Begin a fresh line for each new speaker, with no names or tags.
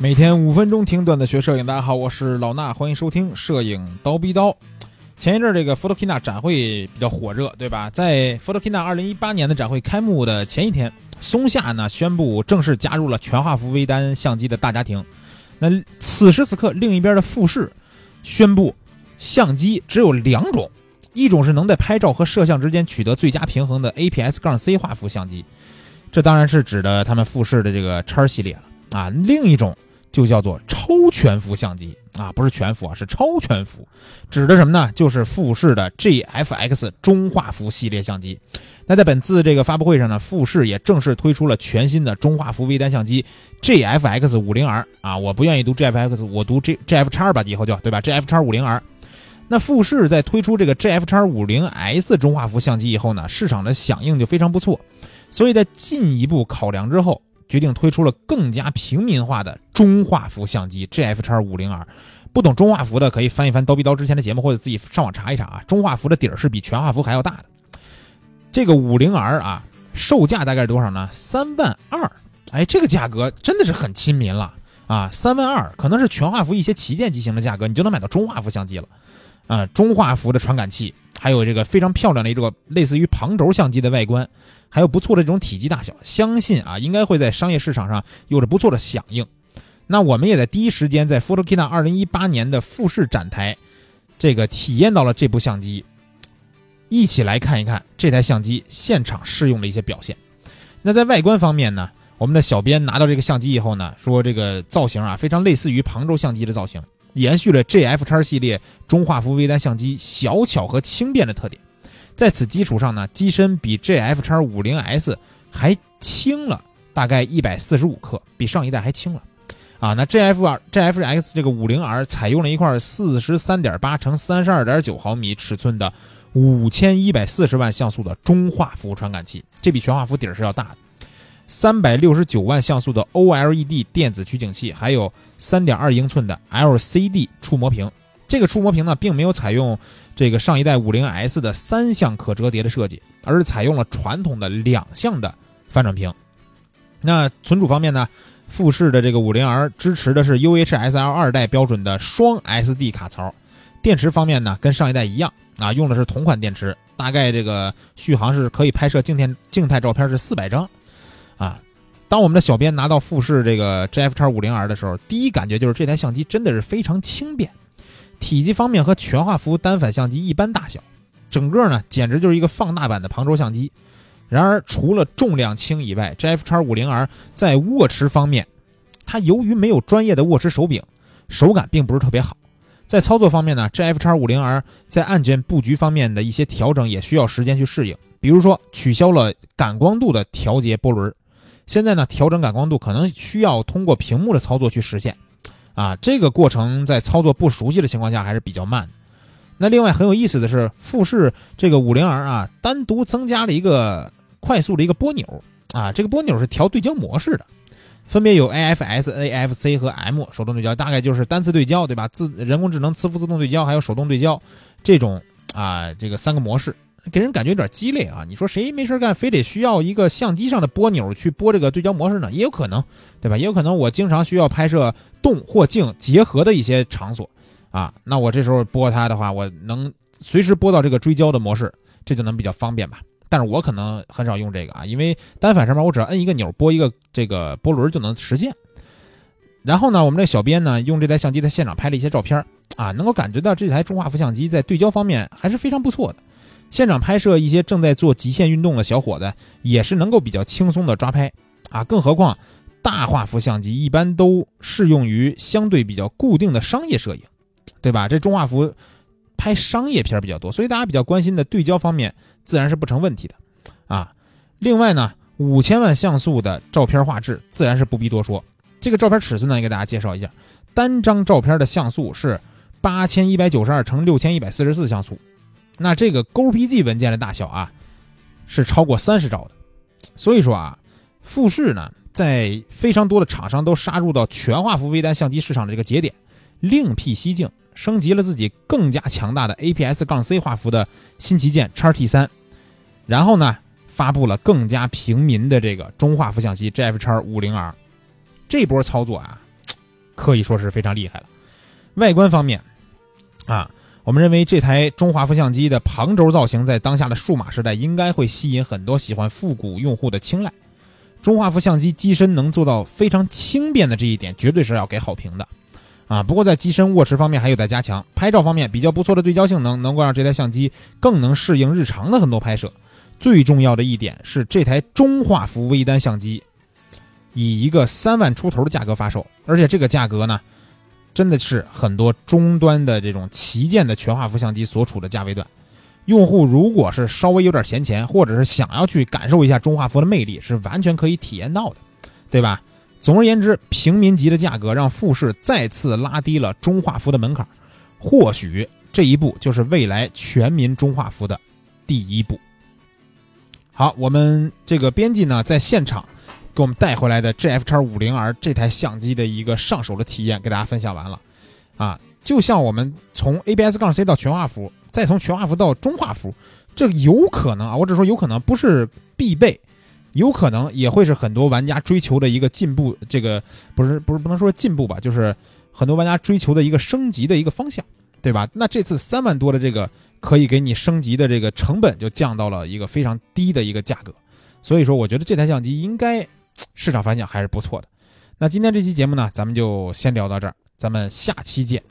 每天五分钟听段子学摄影，大家好，我是老衲，欢迎收听摄影刀逼刀。前一阵这个 Photokina 展会比较火热，对吧？在 Photokina 二零一八年的展会开幕的前一天，松下呢宣布正式加入了全画幅微单相机的大家庭。那此时此刻，另一边的富士宣布，相机只有两种，一种是能在拍照和摄像之间取得最佳平衡的 APS 杠 C 画幅相机，这当然是指的他们富士的这个叉系列了啊。另一种。就叫做超全幅相机啊，不是全幅啊，是超全幅，指的什么呢？就是富士的 GFX 中画幅系列相机。那在本次这个发布会上呢，富士也正式推出了全新的中画幅微单相机 GFX 50R 啊，我不愿意读 GFX，我读 G GF 叉吧，以后就对吧？GF 叉 50R。那富士在推出这个 GF 叉 50S 中画幅相机以后呢，市场的响应就非常不错，所以在进一步考量之后。决定推出了更加平民化的中画幅相机 GF 叉 50R，不懂中画幅的可以翻一翻刀逼刀之前的节目，或者自己上网查一查啊。中画幅的底儿是比全画幅还要大的。这个 50R 啊，售价大概是多少呢？三万二。哎，这个价格真的是很亲民了啊！三万二可能是全画幅一些旗舰机型的价格，你就能买到中画幅相机了啊。中画幅的传感器，还有这个非常漂亮的一个类似于旁轴相机的外观。还有不错的这种体积大小，相信啊应该会在商业市场上有着不错的响应。那我们也在第一时间在 Photokina 二零一八年的富士展台，这个体验到了这部相机，一起来看一看这台相机现场试用的一些表现。那在外观方面呢，我们的小编拿到这个相机以后呢，说这个造型啊非常类似于旁轴相机的造型，延续了 GF 叉系列中画幅微单相机小巧和轻便的特点。在此基础上呢，机身比 GF 叉 50S 还轻了大概一百四十五克，比上一代还轻了，啊，那 GF GFX 这个 50R 采用了一块四十三点八乘三十二点九毫米尺寸的五千一百四十万像素的中画幅传感器，这比全画幅底儿是要大的，三百六十九万像素的 OLED 电子取景器，还有三点二英寸的 LCD 触摸屏，这个触摸屏呢，并没有采用。这个上一代五零 S 的三项可折叠的设计，而是采用了传统的两项的翻转屏。那存储方面呢？富士的这个五零 R 支持的是 UHSL 二代标准的双 SD 卡槽。电池方面呢，跟上一代一样啊，用的是同款电池。大概这个续航是可以拍摄静态静态照片是四百张。当我们的小编拿到富士这个 GF 叉五零 R 的时候，第一感觉就是这台相机真的是非常轻便。体积方面和全画幅单反相机一般大小，整个呢简直就是一个放大版的旁轴相机。然而除了重量轻以外，GF 叉 50R 在握持方面，它由于没有专业的握持手柄，手感并不是特别好。在操作方面呢，GF 叉 50R 在按键布局方面的一些调整也需要时间去适应。比如说取消了感光度的调节波轮，现在呢调整感光度可能需要通过屏幕的操作去实现。啊，这个过程在操作不熟悉的情况下还是比较慢。那另外很有意思的是，富士这个五零 R 啊，单独增加了一个快速的一个拨钮啊，这个拨钮是调对焦模式的，分别有 AFS、AFC 和 M 手动对焦，大概就是单次对焦，对吧？自人工智能磁浮自动对焦，还有手动对焦这种啊，这个三个模式。给人感觉有点鸡肋啊！你说谁没事干，非得需要一个相机上的拨钮去拨这个对焦模式呢？也有可能，对吧？也有可能我经常需要拍摄动或静结合的一些场所，啊，那我这时候拨它的话，我能随时拨到这个追焦的模式，这就能比较方便吧。但是我可能很少用这个啊，因为单反上面我只要摁一个钮，拨一个这个波轮就能实现。然后呢，我们这小编呢用这台相机在现场拍了一些照片啊，能够感觉到这台中画幅相机在对焦方面还是非常不错的。现场拍摄一些正在做极限运动的小伙子，也是能够比较轻松的抓拍啊。更何况，大画幅相机一般都适用于相对比较固定的商业摄影，对吧？这中画幅拍商业片比较多，所以大家比较关心的对焦方面自然是不成问题的啊。另外呢，五千万像素的照片画质自然是不必多说。这个照片尺寸呢，也给大家介绍一下，单张照片的像素是八千一百九十二乘六千一百四十四像素。那这个 GOPG 文件的大小啊，是超过三十兆的，所以说啊，富士呢在非常多的厂商都杀入到全画幅微单相机市场的这个节点，另辟蹊径，升级了自己更加强大的 APS- 杠 C 画幅的新旗舰叉 T 三，然后呢发布了更加平民的这个中画幅相机 GF 叉 50R，这波操作啊，可以说是非常厉害了。外观方面，啊，我们认为这台中画幅相机的旁轴造型在当下的数码时代应该会吸引很多喜欢复古用户的青睐。中画幅相机机身能做到非常轻便的这一点，绝对是要给好评的。啊，不过在机身握持方面还有待加强。拍照方面比较不错的对焦性能，能够让这台相机更能适应日常的很多拍摄。最重要的一点是，这台中画幅微单相机以一个三万出头的价格发售，而且这个价格呢，真的是很多中端的这种旗舰的全画幅相机所处的价位段。用户如果是稍微有点闲钱，或者是想要去感受一下中画幅的魅力，是完全可以体验到的，对吧？总而言之，平民级的价格让富士再次拉低了中画幅的门槛，或许这一步就是未来全民中画幅的第一步。好，我们这个编辑呢，在现场给我们带回来的 G F 叉五零 R 这台相机的一个上手的体验，给大家分享完了。啊，就像我们从 A B S 杠 C 到全画幅，再从全画幅到中画幅，这有可能啊，我只说有可能，不是必备。有可能也会是很多玩家追求的一个进步，这个不是不是不能说进步吧，就是很多玩家追求的一个升级的一个方向，对吧？那这次三万多的这个可以给你升级的这个成本就降到了一个非常低的一个价格，所以说我觉得这台相机应该市场反响还是不错的。那今天这期节目呢，咱们就先聊到这儿，咱们下期见。